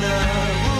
winner.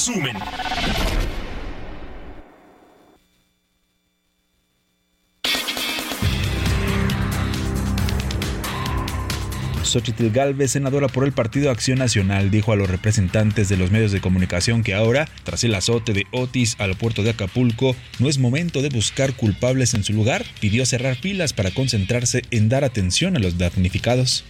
Resumen. Xochitl Galvez, senadora por el Partido Acción Nacional, dijo a los representantes de los medios de comunicación que ahora, tras el azote de Otis al puerto de Acapulco, no es momento de buscar culpables en su lugar. Pidió cerrar filas para concentrarse en dar atención a los damnificados.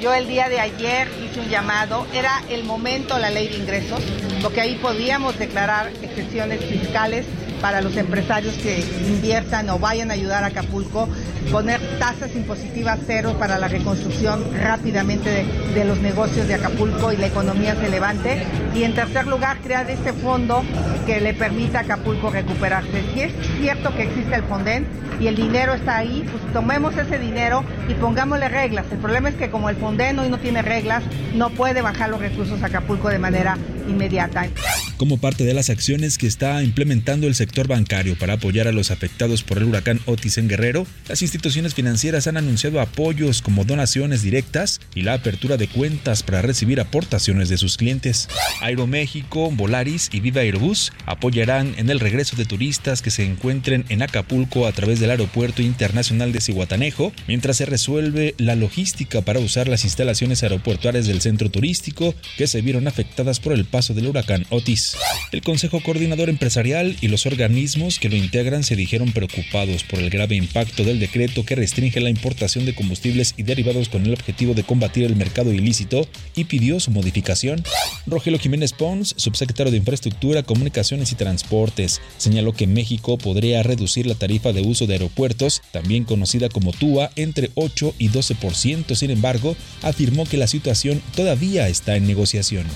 Yo el día de ayer hice un llamado, era el momento la ley de ingresos, porque ahí podíamos declarar excepciones fiscales para los empresarios que inviertan o vayan a ayudar a Acapulco, poner tasas impositivas cero para la reconstrucción rápidamente de, de los negocios de Acapulco y la economía se levante. Y en tercer lugar, crear este fondo que le permita a Acapulco recuperarse. Si es cierto que existe el Fonden y el dinero está ahí, pues tomemos ese dinero y pongámosle reglas. El problema es que como el Fonden hoy no tiene reglas, no puede bajar los recursos a Acapulco de manera inmediata. Como parte de las acciones que está implementando el sector bancario para apoyar a los afectados por el huracán Otis en Guerrero, las instituciones financieras han anunciado apoyos como donaciones directas y la apertura de cuentas para recibir aportaciones de sus clientes. Aeroméxico, Volaris y Viva Aerobús apoyarán en el regreso de turistas que se encuentren en Acapulco a través del Aeropuerto Internacional de Cihuatanejo, mientras se resuelve la logística para usar las instalaciones aeroportuarias del centro turístico que se vieron afectadas por el paso del huracán Otis. El Consejo Coordinador Empresarial y los organismos que lo integran se dijeron preocupados por el grave impacto del decreto que restringe la importación de combustibles y derivados con el objetivo de combatir el mercado ilícito y pidió su modificación. Rogelio Jiménez Pons, subsecretario de Infraestructura, Comunicaciones y Transportes, señaló que México podría reducir la tarifa de uso de aeropuertos, también conocida como TUA, entre 8 y 12%. Sin embargo, afirmó que la situación todavía está en negociación.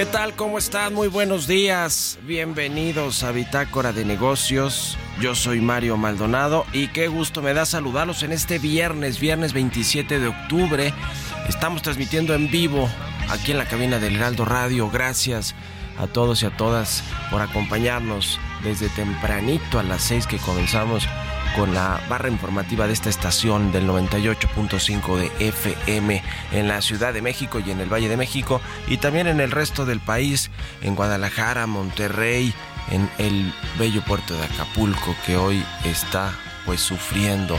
¿Qué tal? ¿Cómo están? Muy buenos días. Bienvenidos a Bitácora de Negocios. Yo soy Mario Maldonado y qué gusto me da saludarlos en este viernes, viernes 27 de octubre. Estamos transmitiendo en vivo aquí en la cabina del Heraldo Radio. Gracias a todos y a todas por acompañarnos desde tempranito a las 6 que comenzamos con la barra informativa de esta estación del 98.5 de FM en la Ciudad de México y en el Valle de México y también en el resto del país, en Guadalajara, Monterrey, en el bello puerto de Acapulco que hoy está pues sufriendo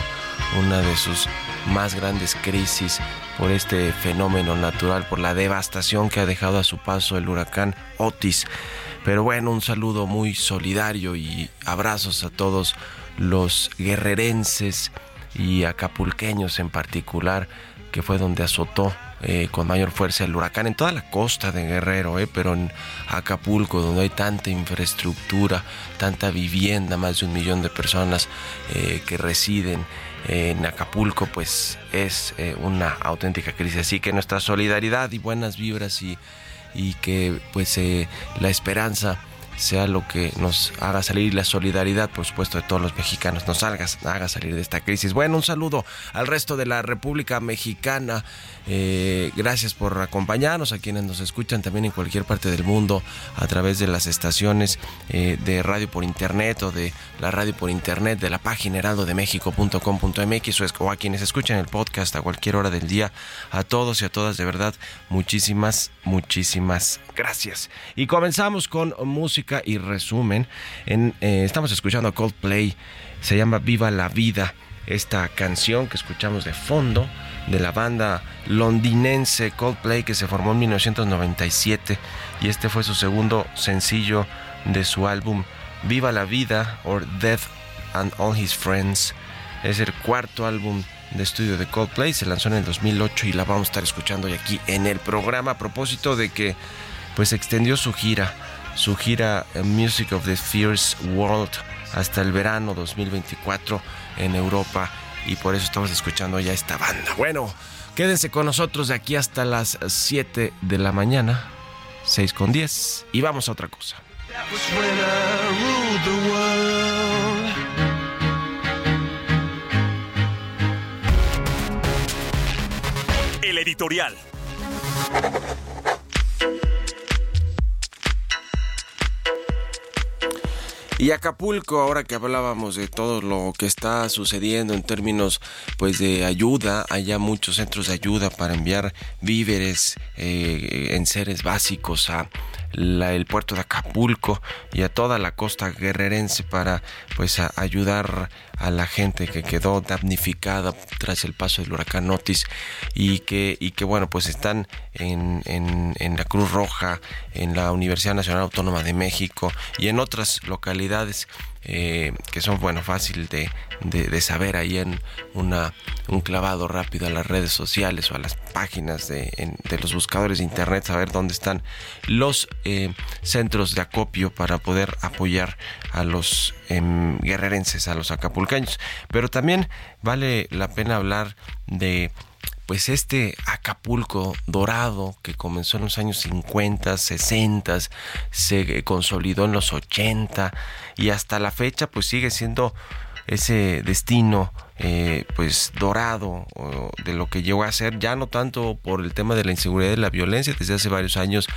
una de sus más grandes crisis por este fenómeno natural, por la devastación que ha dejado a su paso el huracán Otis. Pero bueno, un saludo muy solidario y abrazos a todos los guerrerenses y acapulqueños en particular, que fue donde azotó eh, con mayor fuerza el huracán en toda la costa de Guerrero, eh, pero en Acapulco, donde hay tanta infraestructura, tanta vivienda, más de un millón de personas eh, que residen en Acapulco, pues es eh, una auténtica crisis. Así que nuestra solidaridad y buenas vibras y, y que pues eh, la esperanza sea lo que nos haga salir y la solidaridad, por supuesto, de todos los mexicanos nos haga, haga salir de esta crisis. Bueno, un saludo al resto de la República Mexicana. Eh, gracias por acompañarnos a quienes nos escuchan también en cualquier parte del mundo a través de las estaciones eh, de radio por internet o de la radio por internet de la página heraldodemexico.com.mx o, o a quienes escuchan el podcast a cualquier hora del día. A todos y a todas, de verdad, muchísimas, muchísimas gracias. Y comenzamos con música y resumen. En, eh, estamos escuchando Coldplay, se llama Viva la Vida. Esta canción que escuchamos de fondo de la banda londinense Coldplay que se formó en 1997 y este fue su segundo sencillo de su álbum Viva la Vida or Death and All His Friends. Es el cuarto álbum de estudio de Coldplay, se lanzó en el 2008 y la vamos a estar escuchando hoy aquí en el programa a propósito de que pues extendió su gira, su gira Music of the Fierce World hasta el verano 2024 en Europa y por eso estamos escuchando ya esta banda. Bueno, quédense con nosotros de aquí hasta las 7 de la mañana, 6 con 10 y vamos a otra cosa. El editorial. Y Acapulco, ahora que hablábamos de todo lo que está sucediendo en términos pues de ayuda, hay ya muchos centros de ayuda para enviar víveres, eh, en seres básicos a la- el puerto de Acapulco y a toda la costa guerrerense para pues ayudar a la gente que quedó damnificada tras el paso del huracán Otis y que, y que bueno, pues están en, en, en la Cruz Roja, en la Universidad Nacional Autónoma de México y en otras localidades eh, que son, bueno, fácil de, de, saber ahí en una, un clavado rápido a las redes sociales o a las páginas de, en- de los buscadores de internet, saber dónde están los eh, centros de acopio para poder apoyar a los em, guerrerenses, a los acapulqueños. Pero también vale la pena hablar de pues este Acapulco dorado que comenzó en los años 50, 60, se consolidó en los 80 y hasta la fecha pues sigue siendo ese destino eh, pues dorado de lo que llegó a ser ya no tanto por el tema de la inseguridad y la violencia desde hace varios años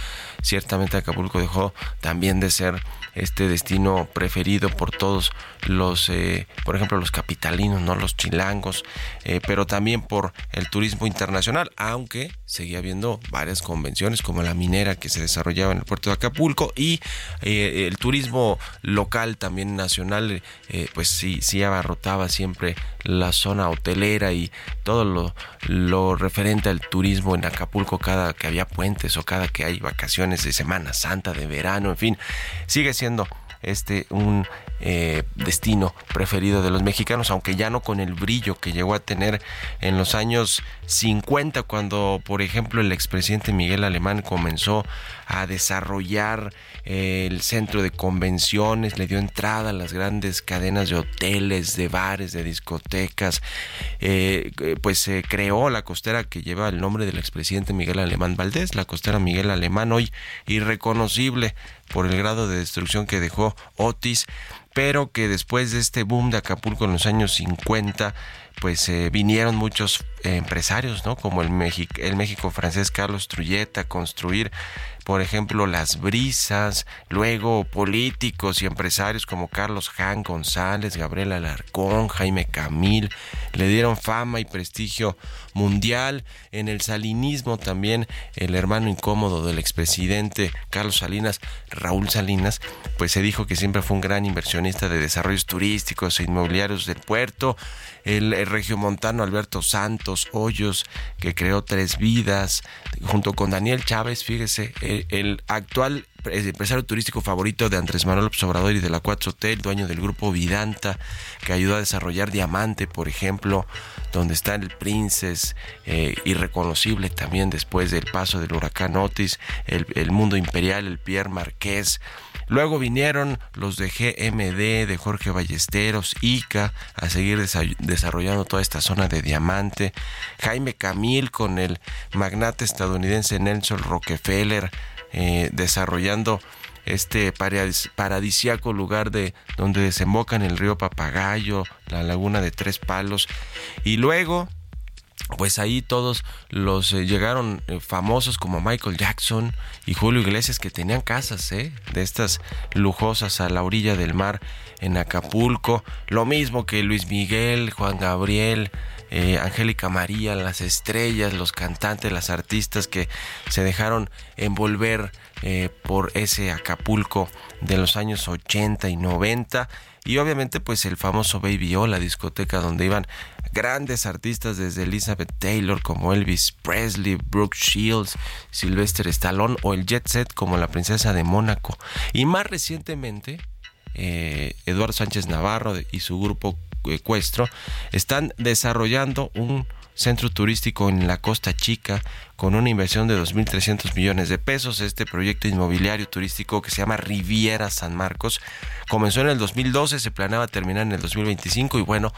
ciertamente Acapulco dejó también de ser este destino preferido por todos los eh, por ejemplo los capitalinos no los chilangos eh, pero también por el turismo internacional aunque seguía habiendo varias convenciones como la minera que se desarrollaba en el puerto de Acapulco y eh, el turismo local también nacional pues sí sí abarrotaba siempre la zona hotelera y todo lo, lo referente al turismo en Acapulco cada que había puentes o cada que hay vacaciones de Semana Santa, de verano, en fin, sigue siendo este un eh, destino preferido de los mexicanos, aunque ya no con el brillo que llegó a tener en los años 50, cuando, por ejemplo, el expresidente Miguel Alemán comenzó a desarrollar eh, el centro de convenciones, le dio entrada a las grandes cadenas de hoteles, de bares, de discotecas, eh, eh, pues se creó la costera que lleva el nombre del expresidente Miguel Alemán Valdés, la costera Miguel Alemán, hoy irreconocible por el grado de destrucción que dejó Otis, pero que después de este boom de Acapulco en los años 50, pues eh, vinieron muchos empresarios, ¿no? Como el, México, el México francés Carlos Trujeta a construir, por ejemplo, las brisas, luego políticos y empresarios como Carlos Jan González, Gabriel Alarcón, Jaime Camil, le dieron fama y prestigio mundial. En el salinismo también el hermano incómodo del expresidente Carlos Salinas, Raúl Salinas, pues se dijo que siempre fue un gran inversionista de desarrollos turísticos e inmobiliarios del puerto. El, el regiomontano Alberto Santos Hoyos, que creó Tres Vidas, junto con Daniel Chávez, fíjese, el, el actual empresario turístico favorito de Andrés Manuel López Obrador y de la Cuatro Hotel, dueño del grupo Vidanta, que ayudó a desarrollar Diamante, por ejemplo, donde está el Princess, eh, irreconocible también después del paso del huracán Otis, el, el Mundo Imperial, el Pierre Marqués. Luego vinieron los de GMD, de Jorge Ballesteros, ICA, a seguir desa- desarrollando toda esta zona de diamante. Jaime Camil con el magnate estadounidense Nelson Rockefeller, eh, desarrollando este paradis- paradisiaco lugar de donde desembocan el río Papagayo, la laguna de Tres Palos. Y luego pues ahí todos los eh, llegaron eh, famosos como Michael Jackson y Julio Iglesias que tenían casas ¿eh? de estas lujosas a la orilla del mar en Acapulco, lo mismo que Luis Miguel, Juan Gabriel, eh, Angélica María, las estrellas, los cantantes, las artistas que se dejaron envolver por ese Acapulco de los años 80 y 90 y obviamente pues el famoso Baby O, la discoteca donde iban grandes artistas desde Elizabeth Taylor como Elvis Presley, Brooke Shields, Sylvester Stallone o el Jet Set como la princesa de Mónaco. Y más recientemente, eh, Eduardo Sánchez Navarro y su grupo Ecuestro están desarrollando un centro turístico en la Costa Chica con una inversión de 2.300 millones de pesos. Este proyecto inmobiliario turístico que se llama Riviera San Marcos comenzó en el 2012, se planeaba terminar en el 2025 y bueno,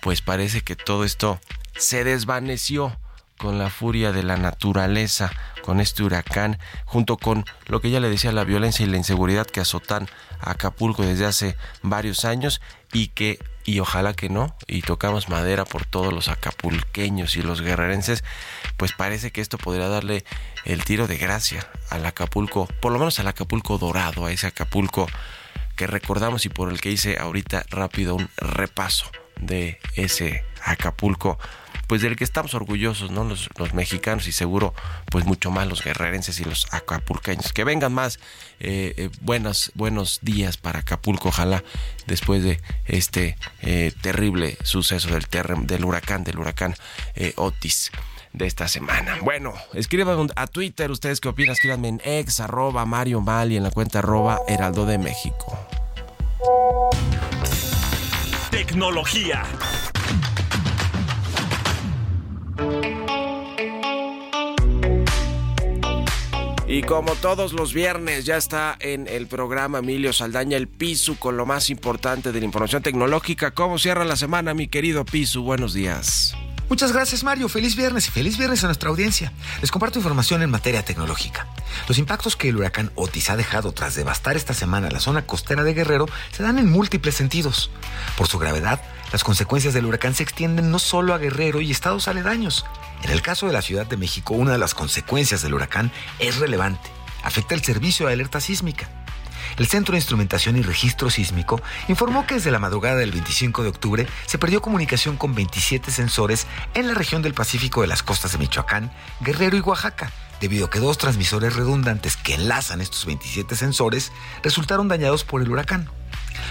pues parece que todo esto se desvaneció con la furia de la naturaleza, con este huracán, junto con lo que ya le decía, la violencia y la inseguridad que azotan a Acapulco desde hace varios años y que, y ojalá que no, y tocamos madera por todos los acapulqueños y los guerrerenses, pues parece que esto podría darle el tiro de gracia al Acapulco, por lo menos al Acapulco dorado, a ese Acapulco que recordamos y por el que hice ahorita rápido un repaso de ese Acapulco pues del que estamos orgullosos, ¿no? Los, mexicanos y seguro, pues mucho más los guerrerenses y los acapulqueños. Que vengan más eh, eh, buenos días para Acapulco, ojalá, después de este eh, terrible suceso del, huracán, del huracán Otis de esta semana. Bueno, escriban a Twitter ustedes qué opinan, escríbanme en ex arroba Mario Mal y en la cuenta arroba Heraldo de México. Tecnología. Y como todos los viernes ya está en el programa Emilio Saldaña el Pisu con lo más importante de la información tecnológica. ¿Cómo cierra la semana, mi querido Pisu? Buenos días. Muchas gracias Mario, feliz viernes y feliz viernes a nuestra audiencia. Les comparto información en materia tecnológica. Los impactos que el huracán Otis ha dejado tras devastar esta semana la zona costera de Guerrero se dan en múltiples sentidos. Por su gravedad, las consecuencias del huracán se extienden no solo a Guerrero y estados aledaños. En el caso de la Ciudad de México, una de las consecuencias del huracán es relevante. Afecta el servicio de alerta sísmica. El Centro de Instrumentación y Registro Sísmico informó que desde la madrugada del 25 de octubre se perdió comunicación con 27 sensores en la región del Pacífico de las costas de Michoacán, Guerrero y Oaxaca, debido a que dos transmisores redundantes que enlazan estos 27 sensores resultaron dañados por el huracán.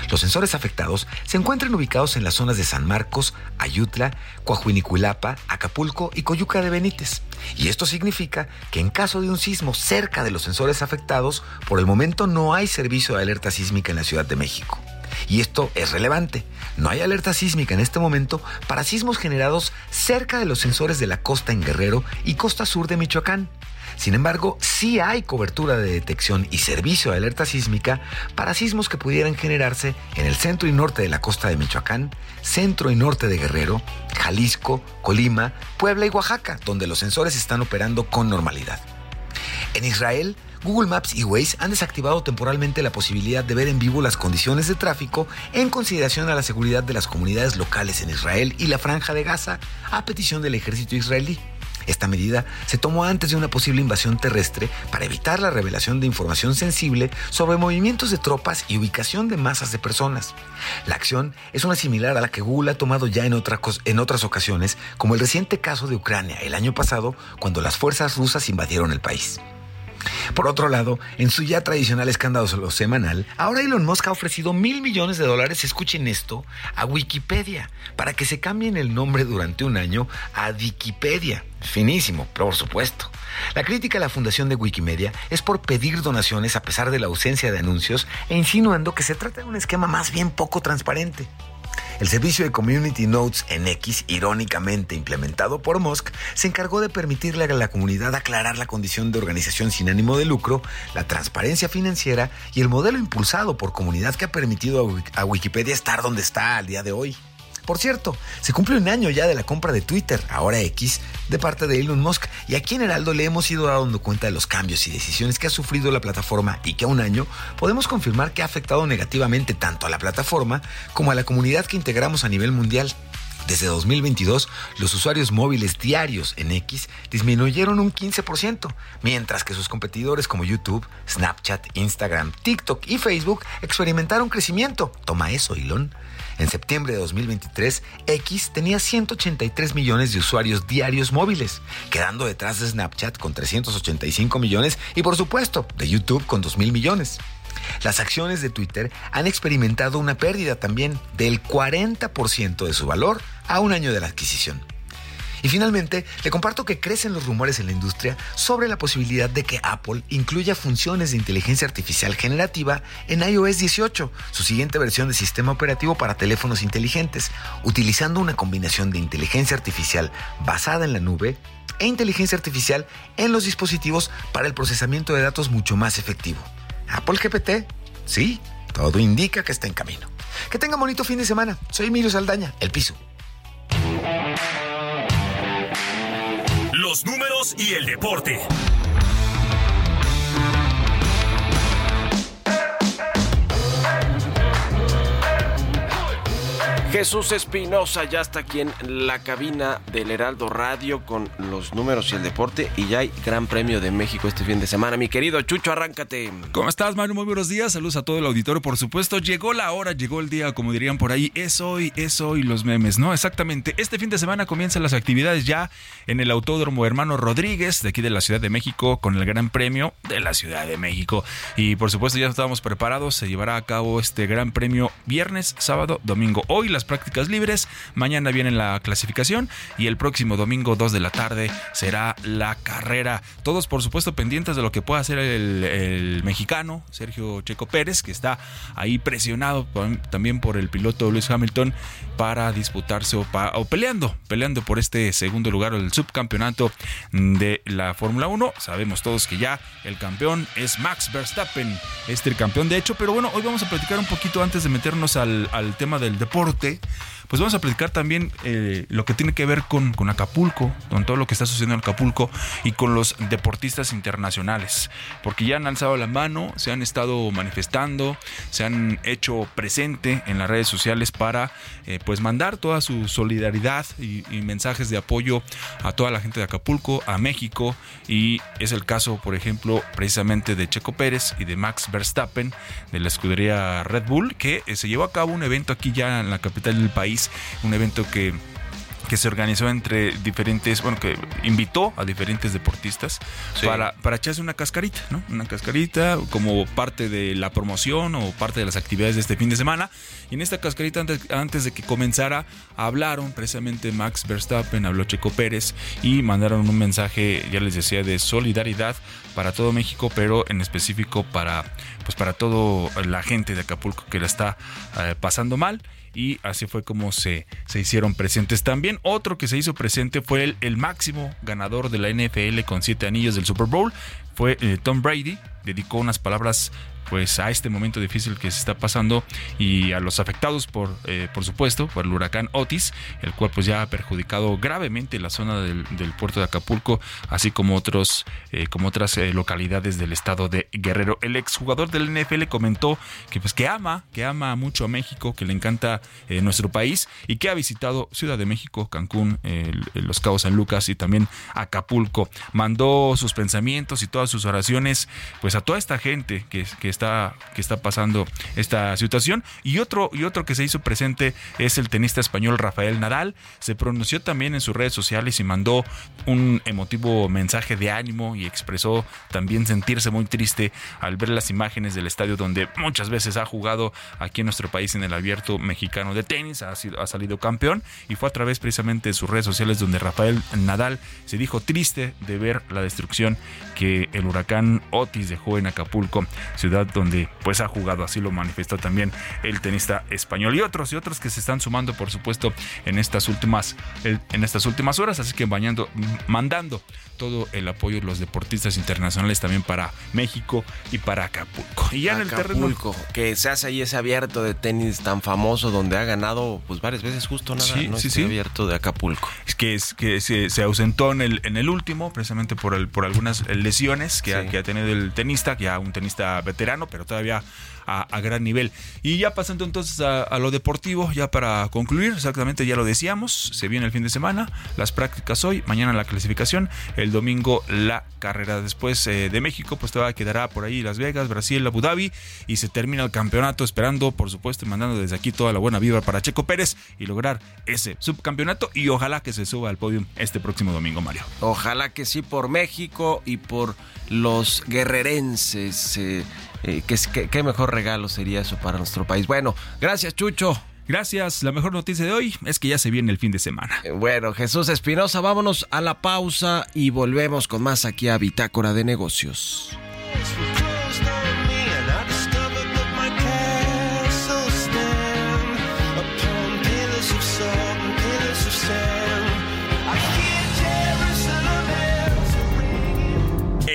Los sensores afectados se encuentran ubicados en las zonas de San Marcos, Ayutla, Coahuinicuilapa, Acapulco y Coyuca de Benítez. Y esto significa que en caso de un sismo cerca de los sensores afectados, por el momento no hay servicio de alerta sísmica en la Ciudad de México. Y esto es relevante. No hay alerta sísmica en este momento para sismos generados cerca de los sensores de la costa en Guerrero y costa sur de Michoacán. Sin embargo, sí hay cobertura de detección y servicio de alerta sísmica para sismos que pudieran generarse en el centro y norte de la costa de Michoacán, centro y norte de Guerrero, Jalisco, Colima, Puebla y Oaxaca, donde los sensores están operando con normalidad. En Israel, Google Maps y Waze han desactivado temporalmente la posibilidad de ver en vivo las condiciones de tráfico en consideración a la seguridad de las comunidades locales en Israel y la franja de Gaza a petición del ejército israelí. Esta medida se tomó antes de una posible invasión terrestre para evitar la revelación de información sensible sobre movimientos de tropas y ubicación de masas de personas. La acción es una similar a la que Google ha tomado ya en, otra en otras ocasiones, como el reciente caso de Ucrania el año pasado, cuando las fuerzas rusas invadieron el país. Por otro lado, en su ya tradicional escándalo semanal, ahora Elon Musk ha ofrecido mil millones de dólares, escuchen esto, a Wikipedia, para que se cambien el nombre durante un año a Wikipedia. Finísimo, por supuesto. La crítica a la fundación de Wikimedia es por pedir donaciones a pesar de la ausencia de anuncios e insinuando que se trata de un esquema más bien poco transparente. El servicio de Community Notes en X, irónicamente implementado por Musk, se encargó de permitirle a la comunidad aclarar la condición de organización sin ánimo de lucro, la transparencia financiera y el modelo impulsado por comunidad que ha permitido a Wik- a Wikipedia estar donde está al día de hoy. Por cierto, se cumple un año ya de la compra de Twitter, ahora X, de parte de Elon Musk, y aquí en Heraldo le hemos ido dando cuenta de los cambios y decisiones que ha sufrido la plataforma y que a un año podemos confirmar que ha afectado negativamente tanto a la plataforma como a la comunidad que integramos a nivel mundial. Desde 2022, los usuarios móviles diarios en X disminuyeron un 15%, mientras que sus competidores como YouTube, Snapchat, Instagram, TikTok y Facebook experimentaron crecimiento. Toma eso, Elon. En septiembre de 2023, X tenía 183 millones de usuarios diarios móviles, quedando detrás de Snapchat con 385 millones y por supuesto de YouTube con 2 mil millones. Las acciones de Twitter han experimentado una pérdida también del 40% de su valor a un año de la adquisición. Y finalmente, le comparto que crecen los rumores en la industria sobre la posibilidad de que Apple incluya funciones de inteligencia artificial generativa en iOS 18, su siguiente versión de sistema operativo para teléfonos inteligentes, utilizando una combinación de inteligencia artificial basada en la nube e inteligencia artificial en los dispositivos para el procesamiento de datos mucho más efectivo. Apple GPT, sí, todo indica que está en camino. Que tenga bonito fin de semana. Soy Emilio Saldaña, El Piso. Y el deporte. Jesús Espinosa ya está aquí en la cabina del Heraldo Radio con los números y el deporte y ya hay Gran Premio de México este fin de semana. Mi querido Chucho, arráncate. ¿Cómo estás, Mario? Muy buenos días. Saludos a todo el auditorio, por supuesto. Llegó la hora, llegó el día, como dirían por ahí. Es hoy, es hoy los memes, ¿no? Exactamente. Este fin de semana comienzan las actividades ya en el Autódromo Hermano Rodríguez, de aquí de la Ciudad de México, con el Gran Premio de la Ciudad de México. Y por supuesto ya estábamos preparados. Se llevará a cabo este Gran Premio viernes, sábado, domingo. Hoy prácticas libres, mañana viene la clasificación y el próximo domingo 2 de la tarde será la carrera. Todos por supuesto pendientes de lo que pueda hacer el, el mexicano Sergio Checo Pérez, que está ahí presionado también por el piloto Luis Hamilton para disputarse o, peleando, peleando por este segundo lugar el subcampeonato de la Fórmula 1. Sabemos todos que ya el campeón es Max Verstappen, este el campeón de hecho, pero bueno, hoy vamos a platicar un poquito antes de meternos al tema del deporte. Pues vamos a platicar también eh, lo que tiene que ver con, con Acapulco, con todo lo que está sucediendo en Acapulco y con los deportistas internacionales, porque ya han alzado la mano, se han estado manifestando, se han hecho presente en las redes sociales para eh, pues mandar toda su solidaridad y, y mensajes de apoyo a toda la gente de Acapulco, a México y es el caso, por ejemplo, precisamente de Checo Pérez y de Max Verstappen de la escudería Red Bull, que eh, se llevó a cabo un evento aquí ya en la capital del país, un evento que que se organizó entre diferentes, bueno, que invitó a diferentes deportistas Sí. para, para echarse una cascarita, ¿no? Una cascarita como parte de la promoción o parte de las actividades de este fin de semana. Y en esta cascarita, antes, antes de que comenzara, hablaron precisamente Max Verstappen, habló Checo Pérez y mandaron un mensaje, ya les decía, de solidaridad para todo México, pero en específico para, pues para toda la gente de Acapulco que la está eh, pasando mal y así fue como se, se hicieron presentes. También otro que se hizo presente fue el, el máximo ganador de la NFL con siete anillos del Super Bowl, fue eh, Tom Brady, dedicó unas palabras pues a este momento difícil que se está pasando y a los afectados por eh, por supuesto por el huracán Otis el cual pues ya ha perjudicado gravemente la zona del, puerto de Acapulco así como otros eh, como otras eh, localidades del estado de Guerrero. El exjugador del NFL comentó que pues que ama que ama mucho a México que le encanta nuestro país y que ha visitado Ciudad de México Cancún los Cabos San Lucas y también Acapulco. Mandó sus pensamientos y todas sus oraciones pues a toda esta gente que, que está que está pasando esta situación. Y otro y otro que se hizo presente es el tenista español Rafael Nadal. Se pronunció también en sus redes sociales y mandó un emotivo mensaje de ánimo y expresó también sentirse muy triste al ver las imágenes del estadio donde muchas veces ha jugado aquí en nuestro país en el abierto mexicano de tenis. Ha, sido, ha salido campeón y fue a través precisamente de sus redes sociales donde Rafael Nadal se dijo triste de ver la destrucción que el huracán Otis dejó en Acapulco, ciudad donde pues ha jugado, así lo manifestó también el tenista español y otros y otros que se están sumando por supuesto en estas últimas en estas últimas horas, así que bañando, mandando todo el apoyo de los deportistas internacionales también para México y para Acapulco. Y ya en el terreno Acapulco, que se hace ahí ese abierto de tenis tan famoso donde ha ganado pues varias veces justo nada, Sí, ¿no? sí, Este sí. abierto de Acapulco. Es que, es que se, se ausentó en el, en el último, precisamente por, el, por algunas lesiones que, ha, que ha tenido el tenista, ya un tenista veterano, pero todavía a, gran nivel. Y ya pasando entonces a, lo deportivo, ya para concluir, exactamente ya lo decíamos, se viene el fin de semana, las prácticas hoy, mañana la clasificación, el domingo la carrera. Después eh, de México, pues todavía quedará por ahí Las Vegas, Brasil, Abu Dhabi y se termina el campeonato esperando, por supuesto, y mandando desde aquí toda la buena vibra para Checo Pérez y lograr ese subcampeonato y ojalá que se suba al podio este próximo domingo, Mario. Ojalá que sí por México y por los guerrerenses. eh, eh, que, que- qué mejor regalo sería eso para nuestro país. Bueno, gracias Chucho. Gracias, la mejor noticia de hoy es que ya se viene el fin de semana. Eh, Bueno, Jesús Espinosa, vámonos a la pausa y volvemos con más aquí a Bitácora de Negocios.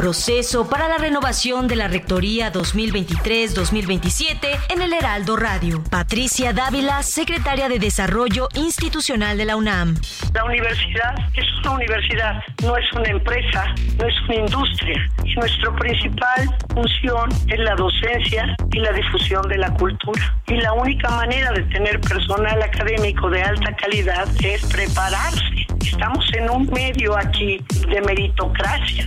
Proceso para la renovación de la Rectoría 2023-2027 en el Heraldo Radio. Patricia Dávila, secretaria de Desarrollo Institucional de la UNAM. La universidad es una universidad, no es una empresa, no es una industria. Y nuestra principal función es la docencia y la difusión de la cultura. Y la única manera de tener personal académico de alta calidad es prepararse. Estamos en un medio aquí de meritocracia.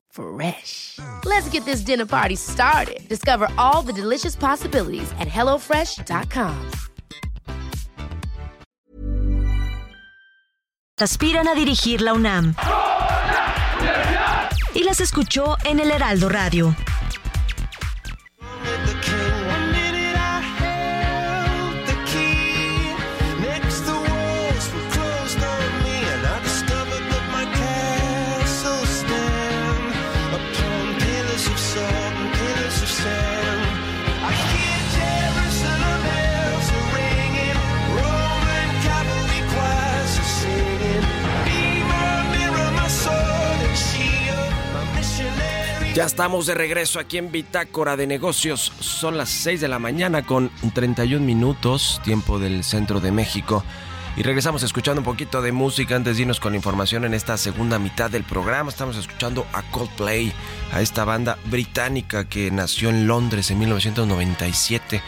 Fresh. Let's get this dinner party started. Discover all the delicious possibilities at hellofresh.com. aspiran a dirigir la UNAM. Y las escuchó en el Heraldo Radio. Ya estamos de regreso aquí en Bitácora de Negocios. Son las 6 de la mañana con 31 minutos, tiempo del centro de México. Y regresamos escuchando un poquito de música antes de irnos con la información en esta segunda mitad del programa. Estamos escuchando a Coldplay, a esta banda británica que nació en Londres en 1997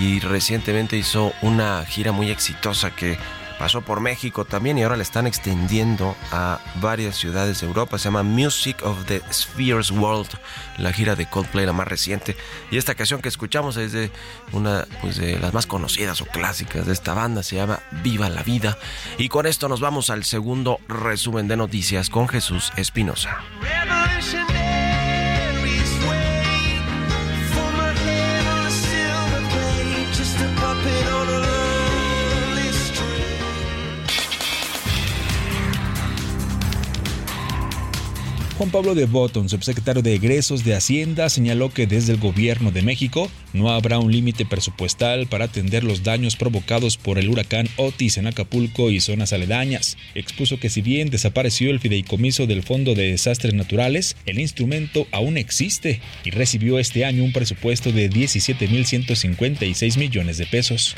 y recientemente hizo una gira muy exitosa que pasó por México también y ahora le están extendiendo a varias ciudades de Europa. Se llama Music of the Spheres World, la gira de Coldplay, la más reciente. Y esta canción que escuchamos es de una pues, de las más conocidas o clásicas de esta banda, se llama Viva la Vida. Y con esto nos vamos al segundo resumen de noticias con Jesús Espinosa. Juan Pablo de Botton, subsecretario de Egresos de Hacienda, señaló que desde el gobierno de México no habrá un límite presupuestal para atender los daños provocados por el huracán Otis en Acapulco y zonas aledañas. Expuso que si bien desapareció el fideicomiso del Fondo de Desastres Naturales, el instrumento aún existe y recibió este año un presupuesto de 17.156 millones de pesos.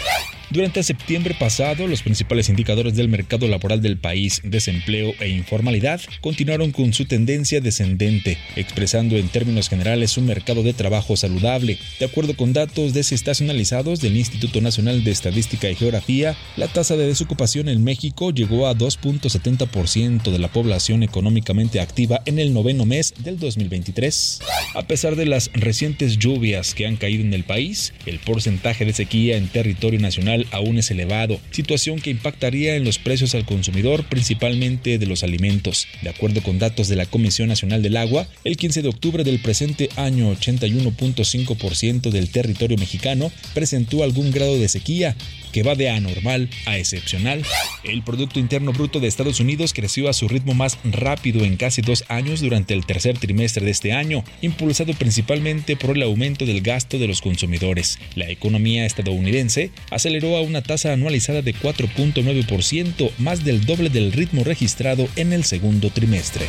Durante septiembre pasado, los principales indicadores del mercado laboral del país, desempleo e informalidad, continuaron con su tendencia descendente, expresando en términos generales un mercado de trabajo saludable. De acuerdo con datos desestacionalizados del Instituto Nacional de Estadística y Geografía, la tasa de desocupación en México llegó a 2.70% de la población económicamente activa en el noveno mes del 2023. A pesar de las recientes lluvias que han caído en el país, el porcentaje de sequía en territorio nacional aún es elevado, situación que impactaría en los precios al consumidor, principalmente de los alimentos. De acuerdo con datos de la Comisión Nacional del Agua, el 15 de octubre del presente año 81.5% del territorio mexicano presentó algún grado de sequía, que va de anormal a excepcional. El Producto Interno Bruto de Estados Unidos creció a su ritmo más rápido en casi dos años durante el tercer trimestre de este año, impulsado principalmente por el aumento del gasto de los consumidores. La economía estadounidense aceleró a una tasa anualizada de 4.9%, más del doble del ritmo registrado en el segundo trimestre.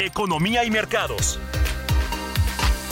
Economía y mercados.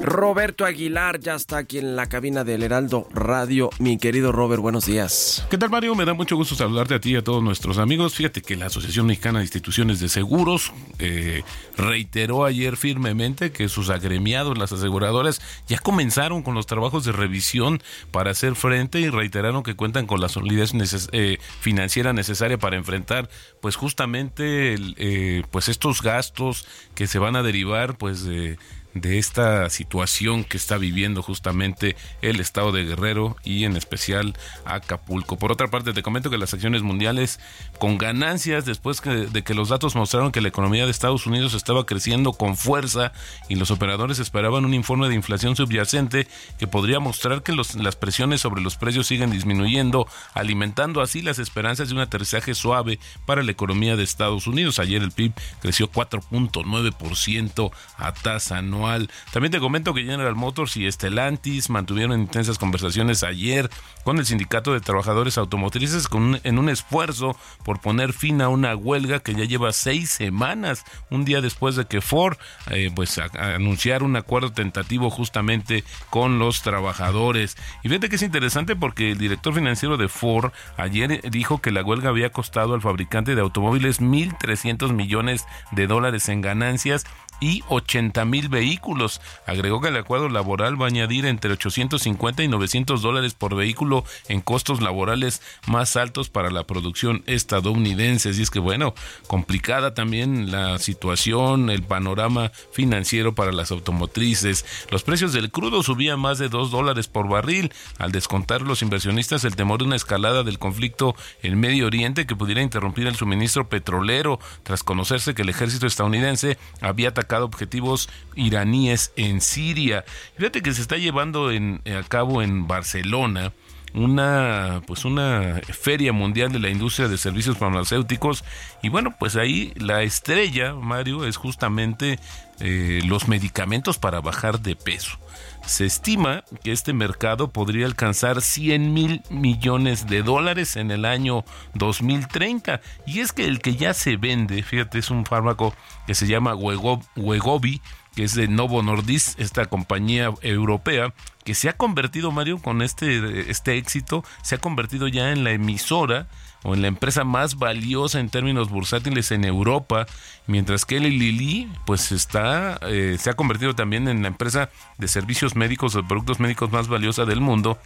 Roberto Aguilar ya está aquí en la cabina del Heraldo Radio. Mi querido Robert, buenos días. ¿Qué tal, Mario? Me da mucho gusto saludarte a ti y a todos nuestros amigos. Fíjate que la Asociación Mexicana de Instituciones de Seguros eh, reiteró ayer firmemente que sus agremiados, las aseguradoras, ya comenzaron con los trabajos de revisión para hacer frente y reiteraron que cuentan con la solidez eh, financiera necesaria para enfrentar, pues justamente, eh, pues estos gastos que se van a derivar, pues de de esta situación que está viviendo justamente el estado de Guerrero y en especial Acapulco. Por otra parte, te comento que las acciones mundiales con ganancias después de que los datos mostraron que la economía de Estados Unidos estaba creciendo con fuerza y los operadores esperaban un informe de inflación subyacente que podría mostrar que las presiones sobre los precios siguen disminuyendo, alimentando así las esperanzas de un aterrizaje suave para la economía de Estados Unidos. Ayer el PIB creció 4.9% a tasa anual. También te comento que General Motors y Stellantis mantuvieron intensas conversaciones ayer con el sindicato de trabajadores automotrices en un esfuerzo por poner fin a una huelga que ya lleva seis semanas, un día después de que Ford eh, pues anunciara un acuerdo tentativo justamente con los trabajadores. Y fíjate que es interesante porque el director financiero de Ford ayer dijo que la huelga había costado al fabricante de automóviles 1.300 millones de dólares en ganancias y 80 mil vehículos. Agregó que el acuerdo laboral va a añadir entre 850 y 900 dólares por vehículo en costos laborales más altos para la producción estadounidense. Así es que bueno, complicada también la situación, el panorama financiero para las automotrices. Los precios del crudo subían más de 2 dólares por barril. Al descontar los inversionistas el temor de una escalada del conflicto en Medio Oriente que pudiera interrumpir el suministro petrolero tras conocerse que el ejército estadounidense había atacado objetivos iraníes en Siria. Fíjate que se está llevando en, a cabo en Barcelona una pues una feria mundial de la industria de servicios farmacéuticos y bueno pues ahí la estrella Mario es justamente eh, los medicamentos para bajar de peso se estima que este mercado podría alcanzar 100 mil millones de dólares en el año 2030. Y es que el que ya se vende, fíjate, es un fármaco que se llama Wegovy, que es de Novo Nordisk, esta compañía europea, que se ha convertido, Mario, con este, este éxito, se ha convertido ya en la emisora o en la empresa más valiosa en términos bursátiles en Europa, mientras que Eli Lilly pues está eh, se ha convertido también en la empresa de servicios médicos o productos médicos más valiosa del mundo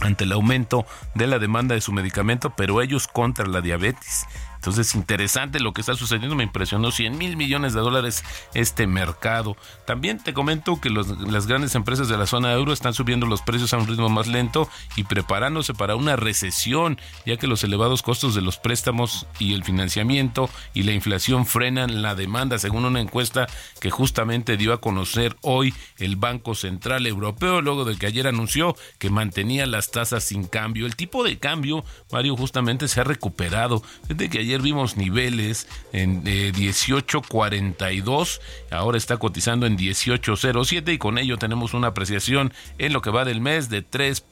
ante el aumento de la demanda de su medicamento, pero ellos contra la diabetes. Entonces, interesante lo que está sucediendo. Me impresionó 100 mil millones de dólares este mercado. También te comento que las grandes empresas de la zona euro están subiendo los precios a un ritmo más lento y preparándose para una recesión, ya que los elevados costos de los préstamos y el financiamiento y la inflación frenan la demanda, según una encuesta que justamente dio a conocer hoy el Banco Central Europeo, luego de que ayer anunció que mantenía las tasas sin cambio. El tipo de cambio, Mario, justamente se ha recuperado. Desde que ayer vimos niveles en 18.42, ahora está cotizando en 18.07 y con ello tenemos una apreciación en lo que va del mes de 3.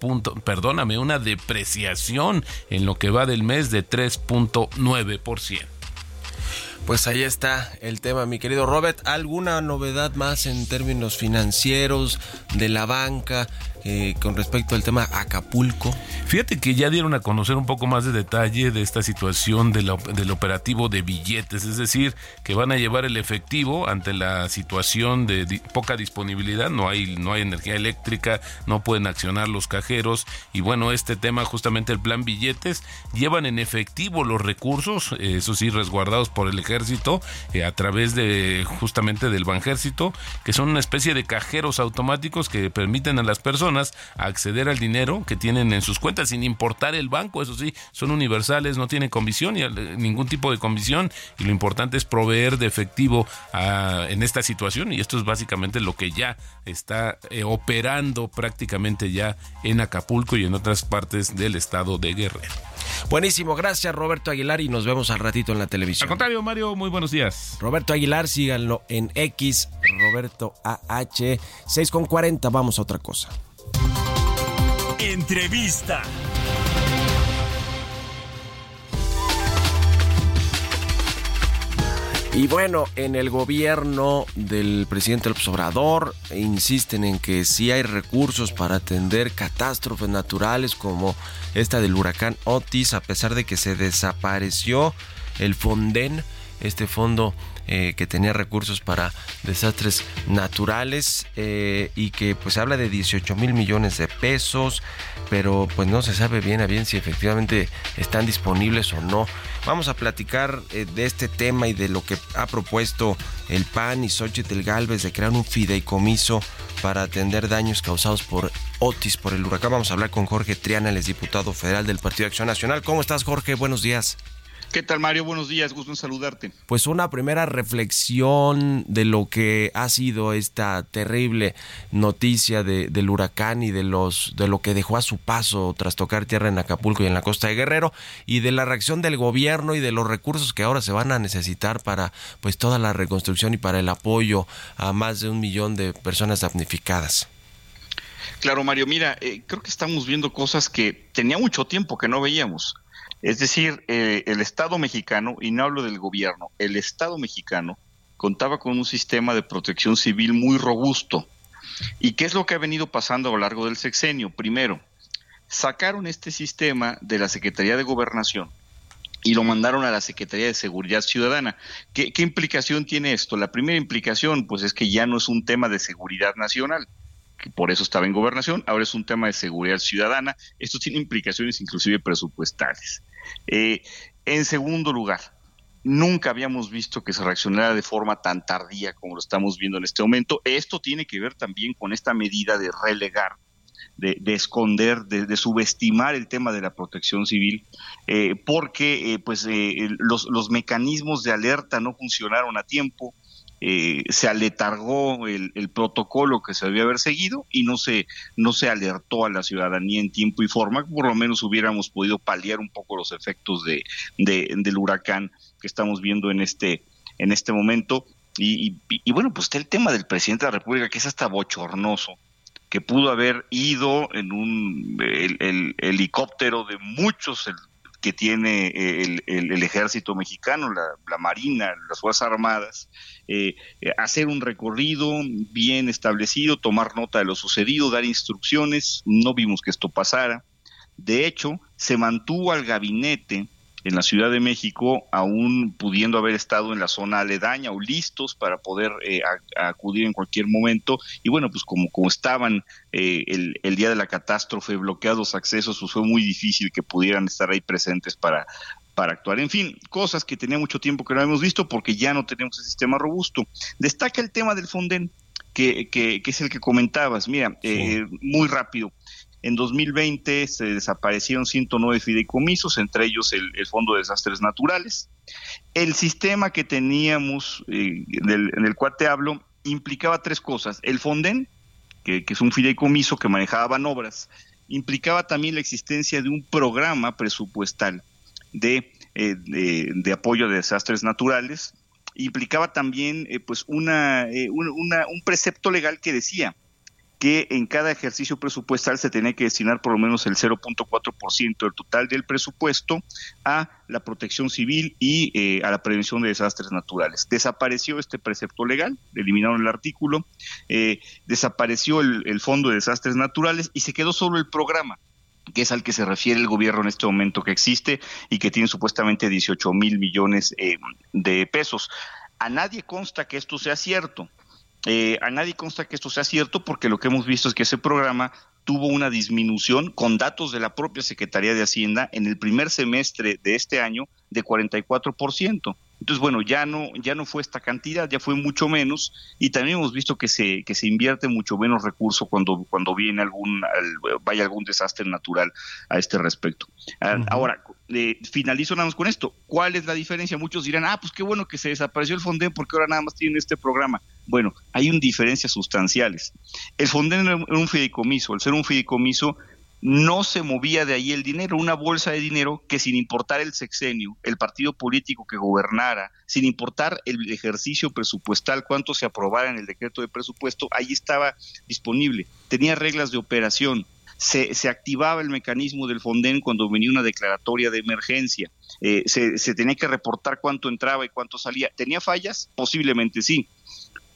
perdóname, una depreciación en lo que va del mes de 3.9%. Pues ahí está el tema, mi querido Robert. ¿Alguna novedad más en términos financieros de la banca? Eh, con respecto al tema Acapulco? Fíjate que ya dieron a conocer un poco más de detalle de esta situación del operativo de billetes, es decir, que van a llevar el efectivo ante la situación de poca disponibilidad, no hay, no hay energía eléctrica, no pueden accionar los cajeros y bueno, este tema justamente el plan billetes llevan en efectivo los recursos, eh, eso sí, resguardados por el ejército eh, a través de justamente del Banjército, que son una especie de cajeros automáticos que permiten a las personas acceder al dinero que tienen en sus cuentas sin importar el banco, eso sí, son universales, no tienen comisión y eh, ningún tipo de comisión y lo importante es proveer de efectivo ah, en esta situación y esto es básicamente lo que ya está eh, operando prácticamente ya en Acapulco y en otras partes del estado de Guerrero. Buenísimo, gracias Roberto Aguilar y nos vemos al ratito en la televisión. Al contrario, Mario, muy buenos días. Roberto Aguilar, síganlo en X, Roberto AH, 6 con 40, vamos a otra cosa. Entrevista. Y bueno, en el gobierno del presidente López Obrador insisten en que sí hay recursos para atender catástrofes naturales como esta del huracán Otis, a pesar de que se desapareció el Fonden, este fondo eh, que tenía recursos para desastres naturales eh, y que pues habla de 18 mil millones de pesos, pero pues no se sabe bien a bien si efectivamente están disponibles o no. Vamos a platicar eh, de este tema y de lo que ha propuesto el PAN y Xochitl Galvez de crear un fideicomiso para atender daños causados por Otis, por el huracán. Vamos a hablar con Jorge Triana, el diputado federal del Partido de Acción Nacional. ¿Cómo estás, Jorge? Buenos días. ¿Qué tal, Mario? Buenos días, gusto en saludarte. Pues una primera reflexión de lo que ha sido esta terrible noticia de, del huracán y de los de lo que dejó a su paso tras tocar tierra en Acapulco y en la costa de Guerrero y de la reacción del gobierno y de los recursos que ahora se van a necesitar para pues toda la reconstrucción y para el apoyo a más de un millón de personas damnificadas. Claro, Mario, mira, eh, creo que estamos viendo cosas que tenía mucho tiempo que no veíamos. Es decir, eh, el Estado mexicano, y no hablo del gobierno, el Estado mexicano contaba con un sistema de protección civil muy robusto. ¿Y qué es lo que ha venido pasando a lo largo del sexenio? Primero, sacaron este sistema de la Secretaría de Gobernación y lo mandaron a la Secretaría de Seguridad Ciudadana. ¿Qué, ¿Qué, implicación tiene esto? La primera implicación, pues es que ya no es un tema de seguridad nacional, que por eso estaba en gobernación, ahora es un tema de seguridad ciudadana. Esto tiene implicaciones inclusive presupuestales. Eh, en segundo lugar, nunca habíamos visto que se reaccionara de forma tan tardía como lo estamos viendo en este momento. Esto tiene que ver también con esta medida de relegar, de, de esconder, de, subestimar el tema de la protección civil, eh, porque eh, pues los mecanismos de alerta no funcionaron a tiempo. Eh, se aletargó el, el, protocolo que se debía haber seguido y no se, no se alertó a la ciudadanía en tiempo y forma, por lo menos hubiéramos podido paliar un poco los efectos de, de del huracán que estamos viendo en este, en este momento. Y, y, y, bueno, pues está el tema del presidente de la República, que es hasta bochornoso, que pudo haber ido en un el, el, helicóptero de muchos que tiene el, el, ejército mexicano, la, Marina, las Fuerzas Armadas, eh, hacer un recorrido bien establecido, tomar nota de lo sucedido, dar instrucciones. No vimos que esto pasara. De hecho, se mantuvo al gabinete en la Ciudad de México, aún pudiendo haber estado en la zona aledaña o listos para poder eh, a, a acudir en cualquier momento. Y bueno, pues como, como estaban eh, el, el, día de la catástrofe bloqueados accesos, pues fue muy difícil que pudieran estar ahí presentes para, para actuar. En fin, cosas que tenía mucho tiempo que no habíamos visto porque ya no tenemos el sistema robusto. Destaca el tema del Fonden, que, que, que es el que comentabas. Mira, sí. eh, muy rápido. En 2020 se desaparecieron 109 fideicomisos, entre ellos el, Fondo de Desastres Naturales. El sistema que teníamos, eh, en el cual te hablo, implicaba tres cosas. El Fonden, que, es un fideicomiso que manejaban obras, implicaba también la existencia de un programa presupuestal de, eh, apoyo de desastres naturales, implicaba también eh, pues un precepto legal que decía que en cada ejercicio presupuestal se tenía que destinar por lo menos el 0.4% del total del presupuesto a la protección civil y eh, a la prevención de desastres naturales. Desapareció este precepto legal, eliminaron el artículo, eh, desapareció el, Fondo de Desastres Naturales y se quedó solo el programa que es al que se refiere el gobierno en este momento que existe y que tiene supuestamente 18 mil millones eh, de pesos. A nadie consta que esto sea cierto. Eh, a nadie consta que esto sea cierto porque lo que hemos visto es que ese programa tuvo una disminución con datos de la propia Secretaría de Hacienda en el primer semestre de este año de 44%. Entonces, bueno, ya no, ya no fue esta cantidad, ya fue mucho menos, y también hemos visto que se, que se invierte mucho menos recurso cuando, cuando viene algún, vaya algún desastre natural a este respecto. Uh -huh. Ahora, eh, finalizo nada más con esto. ¿Cuál es la diferencia? Muchos dirán, ah, pues qué bueno que se desapareció el Fonden porque ahora nada más tienen este programa. Bueno, hay un diferencias sustanciales. El Fonden era un fideicomiso, al ser un fideicomiso, no se movía de ahí el dinero, una bolsa de dinero que sin importar el sexenio, el partido político que gobernara, sin importar el ejercicio presupuestal, cuánto se aprobara en el decreto de presupuesto, ahí estaba disponible. Tenía reglas de operación. Se, se activaba el mecanismo del Fonden cuando venía una declaratoria de emergencia. Eh, se, se tenía que reportar cuánto entraba y cuánto salía. ¿Tenía fallas? Posiblemente sí.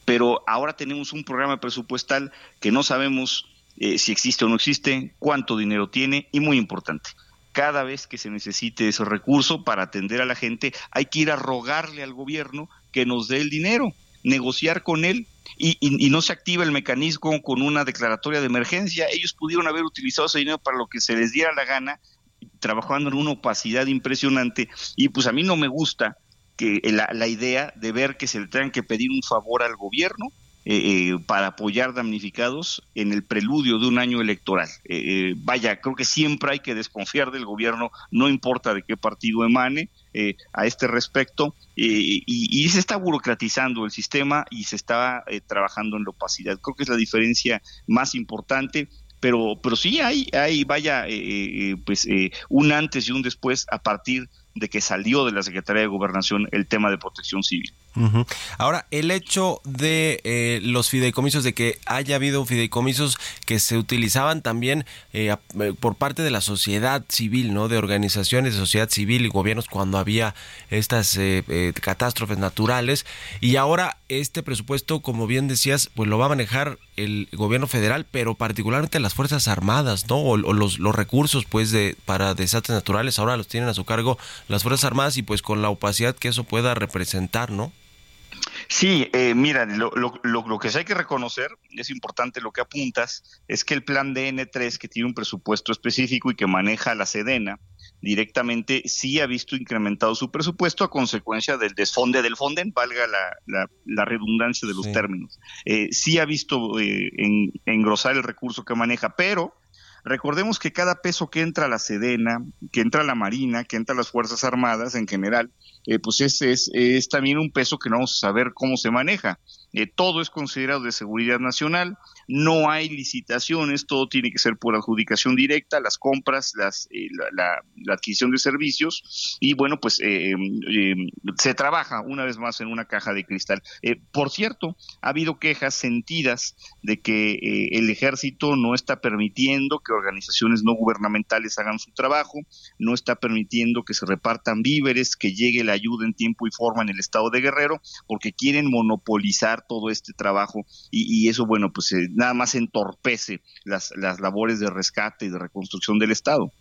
Pero ahora tenemos un programa presupuestal que no sabemos eh, si existe o no existe, cuánto dinero tiene y muy importante, cada vez que se necesite ese recurso para atender a la gente, hay que ir a rogarle al gobierno que nos dé el dinero, negociar con él y, y, y, no se activa el mecanismo con una declaratoria de emergencia. Ellos pudieron haber utilizado ese dinero para lo que se les diera la gana, trabajando en una opacidad impresionante y pues a mí no me gusta que la, la idea de ver que se le tengan que pedir un favor al gobierno eh, eh, para apoyar damnificados en el preludio de un año electoral. Eh, eh, vaya, creo que siempre hay que desconfiar del gobierno, no importa de qué partido emane. eh, a este respecto eh, y, y se está burocratizando el sistema y se está eh, trabajando en la opacidad. Creo que es la diferencia más importante pero pero sí hay hay vaya eh, eh, pues eh, un antes y un después a partir de que salió de la Secretaría de Gobernación el tema de protección civil. Ujú. Ahora, el hecho de eh, los fideicomisos, de que haya habido fideicomisos que se utilizaban también eh, eh, por parte de la sociedad civil, ¿no? De organizaciones de sociedad civil y gobiernos cuando había estas eh, catástrofes naturales. Y ahora este presupuesto, como bien decías, pues lo va a manejar el gobierno federal, pero particularmente las Fuerzas Armadas, ¿no? O, o los, los recursos, pues, de, para desastres naturales, ahora los tienen a su cargo las Fuerzas Armadas y pues con la opacidad que eso pueda representar, ¿no? Sí, eh, mira, lo, lo, lo, lo que sí hay que reconocer, es importante lo que apuntas, es que el plan DN3, que tiene un presupuesto específico y que maneja la Sedena directamente, sí ha visto incrementado su presupuesto a consecuencia del desfonde del Fonden, valga la, la, la redundancia de los Sí. términos. Eh, sí ha visto eh, en- engrosar el recurso que maneja, pero recordemos que cada peso que entra a la Sedena, que entra a la Marina, que entra a las Fuerzas Armadas en general, eh, pues es, es, también un peso que no vamos a saber cómo se maneja. Eh, todo es considerado de seguridad nacional, no hay licitaciones, todo tiene que ser por adjudicación directa, las compras, las, eh, la, adquisición de servicios y bueno, pues eh, eh, se trabaja una vez más en una caja de cristal. Eh, por cierto, ha habido quejas sentidas de que eh, el ejército no está permitiendo que organizaciones no gubernamentales hagan su trabajo, no está permitiendo que se repartan víveres, que llegue la ayuda en tiempo y forma en el estado de Guerrero, porque quieren monopolizar todo este trabajo y, y eso, bueno, pues eh, nada más entorpece las, las labores de rescate y de reconstrucción del estado.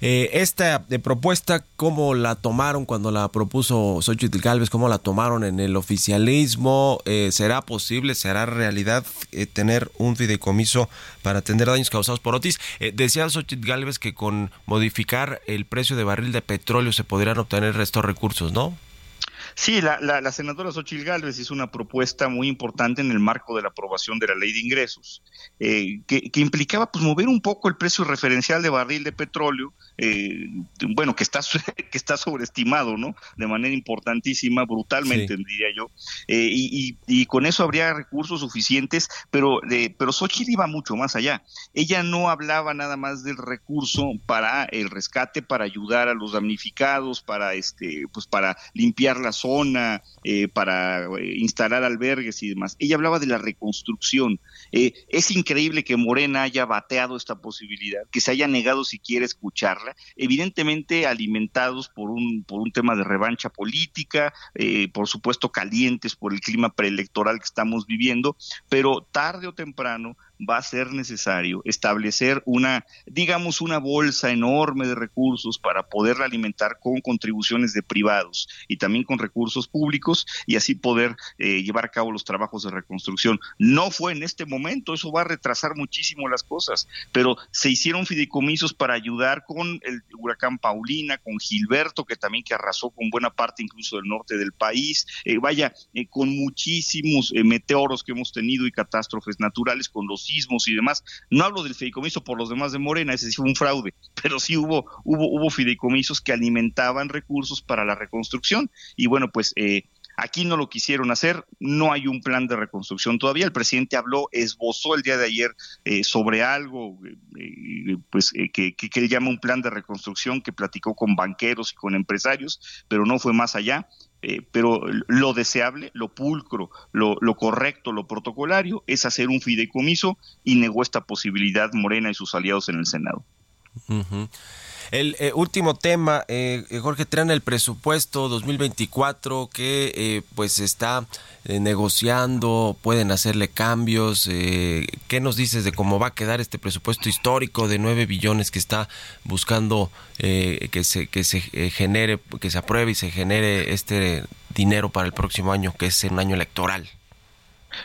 Eh, esta eh, propuesta, ¿cómo la tomaron cuando la propuso Xochitl Galvez? ¿Cómo la tomaron en el oficialismo? Eh, ¿Será posible, será realidad eh, tener un fideicomiso para atender daños causados por Otis? Decía Xochitl Galvez que con modificar el precio de barril de petróleo se podrían obtener estos recursos, ¿no? Sí, la, la, la senadora Xochil Gálvez hizo una propuesta muy importante en el marco de la aprobación de la ley de ingresos, eh, que, que implicaba pues mover un poco el precio referencial de barril de petróleo, eh, bueno, que está que está sobreestimado, ¿no? De manera importantísima, brutalmente, diría yo, eh, y, y- y con eso habría recursos suficientes, pero pero Xochitl iba mucho más allá. Ella no hablaba nada más del recurso para el rescate, para ayudar a los damnificados, para este, pues para limpiar la zona, eh, para eh, instalar albergues y demás. Ella hablaba de la reconstrucción. Eh, es increíble que Morena haya bateado esta posibilidad, que se haya negado siquiera escucharla, evidentemente alimentados por un, por un tema de revancha política, eh, por supuesto calientes por el clima preelectoral que estamos viviendo, pero tarde o temprano va a ser necesario establecer una, digamos, una bolsa enorme de recursos para poderla alimentar con contribuciones de privados y también con recursos públicos y así poder eh, llevar a cabo los trabajos de reconstrucción. No fue en este momento, eso va a retrasar muchísimo las cosas, pero se hicieron fideicomisos para ayudar con el huracán Paulina, con Gilberto, que también que arrasó con buena parte incluso del norte del país, eh, vaya, eh, con muchísimos eh, meteoros que hemos tenido y catástrofes naturales, con los sismos y demás. No hablo del fideicomiso por los demás de Morena, ese sí fue un fraude, pero sí hubo, hubo, hubo fideicomisos que alimentaban recursos para la reconstrucción y bueno, pues eh, Aquí no lo quisieron hacer, no hay un plan de reconstrucción todavía. El presidente habló, esbozó el día de ayer eh, sobre algo, eh, eh, pues eh, que, que, que él llama un plan de reconstrucción que platicó con banqueros y con empresarios, pero no fue más allá. Eh, pero lo deseable, lo pulcro, lo, correcto, lo protocolario es hacer un fideicomiso y negó esta posibilidad Morena y sus aliados en el Senado. El eh, último tema, eh, Jorge, traen el presupuesto 2024 que eh, pues está negociando, pueden hacerle cambios. eh, ¿Qué nos dices de cómo va a quedar este presupuesto histórico de 9 billones que está buscando eh, que se, que se genere, que se apruebe y se genere este dinero para el próximo año, que es un año electoral?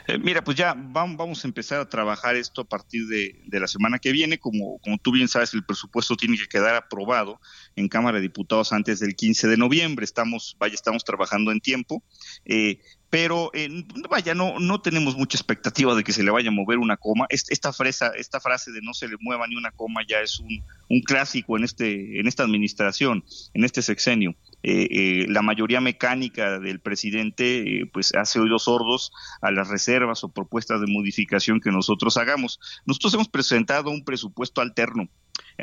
Eh, mira, pues ya vamos, a empezar a trabajar esto a partir de, de, la semana que viene. Como, como tú bien sabes, el presupuesto tiene que quedar aprobado en Cámara de Diputados antes del 15 de noviembre. Estamos, vaya, estamos trabajando en tiempo. Eh, pero eh, vaya, no, no tenemos mucha expectativa de que se le vaya a mover una coma. Esta, fresa, esta frase de no se le mueva ni una coma ya es un, un clásico en, este, en esta administración, en este sexenio. Eh, eh, la mayoría mecánica del presidente eh, pues hace oídos sordos a las reservas o propuestas de modificación que nosotros hagamos. Nosotros hemos presentado un presupuesto alterno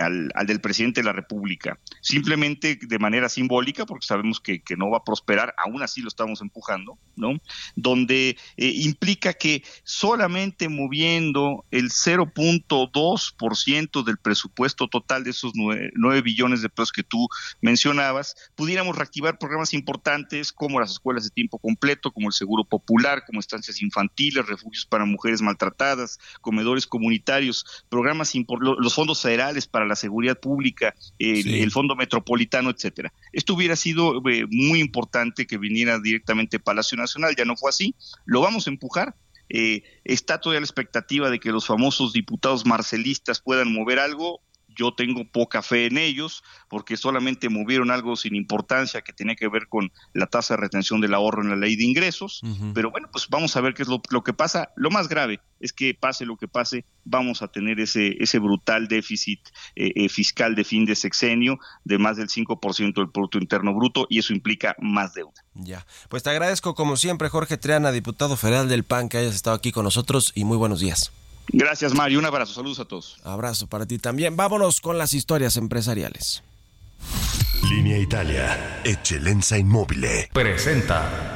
al, del presidente de la República, simplemente de manera simbólica, porque sabemos que, no va a prosperar, aún así lo estamos empujando, ¿no? Donde eh, implica que solamente moviendo el 0.2% del presupuesto total de esos 9, billones de pesos que tú mencionabas, pudiéramos reactivar programas importantes como las escuelas de tiempo completo, como el seguro popular, como estancias infantiles, refugios para mujeres maltratadas, comedores comunitarios, programas los fondos federales para la seguridad pública, el, Fondo Metropolitano, etcétera. Esto hubiera sido eh, muy importante que viniera directamente Palacio Nacional, ya no fue así, lo vamos a empujar. Eh, está todavía la expectativa de que los famosos diputados marcelistas puedan mover algo, yo tengo poca fe en ellos porque solamente movieron algo sin importancia que tenía que ver con la tasa de retención del ahorro en la ley de ingresos. Pero bueno, pues vamos a ver qué es lo, que pasa. Lo más grave es que pase lo que pase, vamos a tener ese, ese brutal déficit eh, eh, fiscal de fin de sexenio de más del 5% del Producto Interno Bruto y eso implica más deuda. Ya, pues te agradezco como siempre Jorge Triana, diputado federal del PAN, que hayas estado aquí con nosotros y muy buenos días. Gracias, Mario. Un abrazo. Saludos a todos. Abrazo para ti también. Vámonos con las historias empresariales. Línea Italia. Eccellenza Inmóvil. Presenta.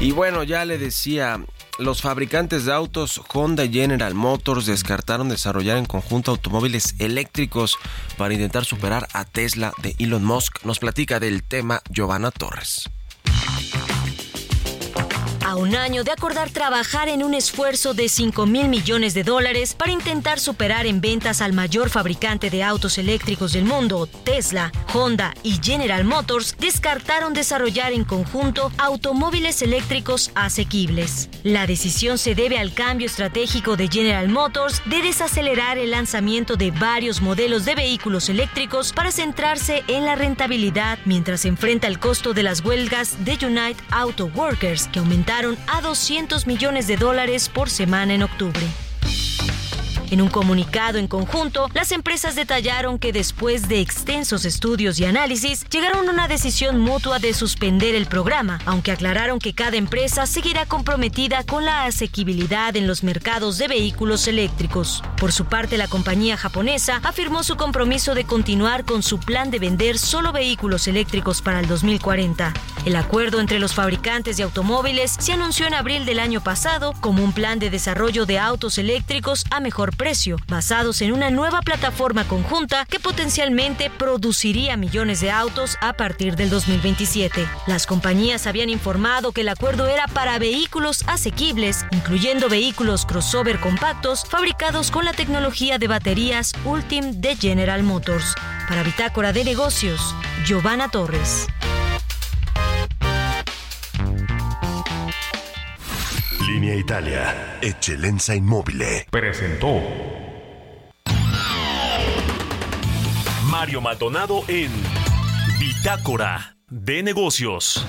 Y bueno, ya le decía, los fabricantes de autos Honda y General Motors descartaron desarrollar en conjunto automóviles eléctricos para intentar superar a Tesla de Elon Musk. Nos platica del tema Giovanna Torres. A un año de acordar trabajar en un esfuerzo de 5 mil millones de dólares para intentar superar en ventas al mayor fabricante de autos eléctricos del mundo, Tesla, Honda y General Motors, descartaron desarrollar en conjunto automóviles eléctricos asequibles. La decisión se debe al cambio estratégico de General Motors de desacelerar el lanzamiento de varios modelos de vehículos eléctricos para centrarse en la rentabilidad mientras enfrenta el costo de las huelgas de United Auto Workers que aumentaron a 200 millones de dólares por semana en octubre. En un comunicado en conjunto, las empresas detallaron que después de extensos estudios y análisis, llegaron a una decisión mutua de suspender el programa, aunque aclararon que cada empresa seguirá comprometida con la asequibilidad en los mercados de vehículos eléctricos. Por su parte, la compañía japonesa afirmó su compromiso de continuar con su plan de vender solo vehículos eléctricos para el 2040. El acuerdo entre los fabricantes de automóviles se anunció en abril del año pasado como un plan de desarrollo de autos eléctricos a mejor precio, basados en una nueva plataforma conjunta que potencialmente produciría millones de autos a partir del 2027. Las compañías habían informado que el acuerdo era para vehículos asequibles, incluyendo vehículos crossover compactos fabricados con la tecnología de baterías Ultim de General Motors. Para Bitácora de Negocios, Giovanna Torres. Línea Italia. Eccellenza Inmóvil. Presentó. Mario Maldonado en Bitácora de Negocios.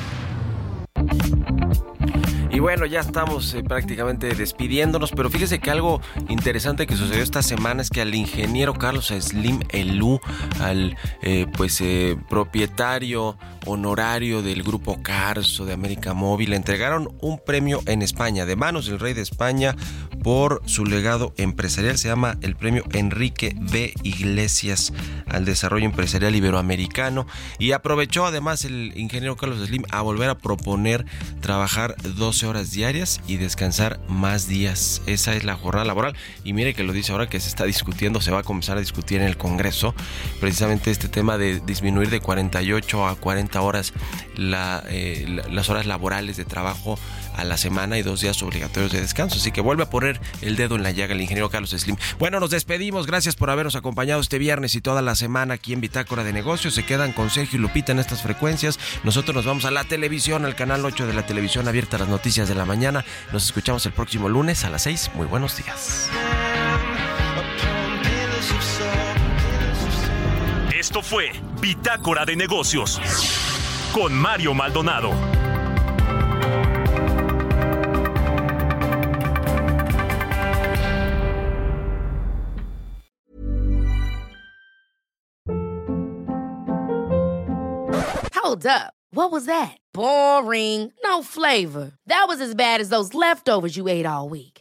Y bueno, ya estamos eh, prácticamente despidiéndonos, pero fíjese que algo interesante que sucedió esta semana es que al ingeniero Carlos Slim Elú, al eh, pues eh, propietario honorario del grupo Carso de América Móvil, entregaron un premio en España, de manos del rey de España, por su legado empresarial. Se llama el premio Enrique B. Iglesias al desarrollo empresarial iberoamericano y aprovechó además el ingeniero Carlos Slim a volver a proponer trabajar 12 horas diarias y descansar más días. Esa es la jornada laboral y mire que lo dice ahora que se está discutiendo, se va a comenzar a discutir en el Congreso precisamente este tema de disminuir de 48 a 40 horas eh, la- las horas laborales de trabajo a la semana y dos días obligatorios de descanso. Así que vuelve a poner el dedo en la llaga el ingeniero Carlos Slim. Bueno, nos despedimos. Gracias por habernos acompañado este viernes y toda la semana aquí en Bitácora de Negocios. Se quedan con Sergio y Lupita en estas frecuencias. Nosotros nos vamos a la televisión, al canal 8 de la televisión abierta a las noticias de la mañana. Nos escuchamos el próximo lunes a las 6. Muy buenos días. Esto fue Bitácora de Negocios con Mario Maldonado. Hold up. What was that? Boring. No flavor. That was as bad as those leftovers you ate all week.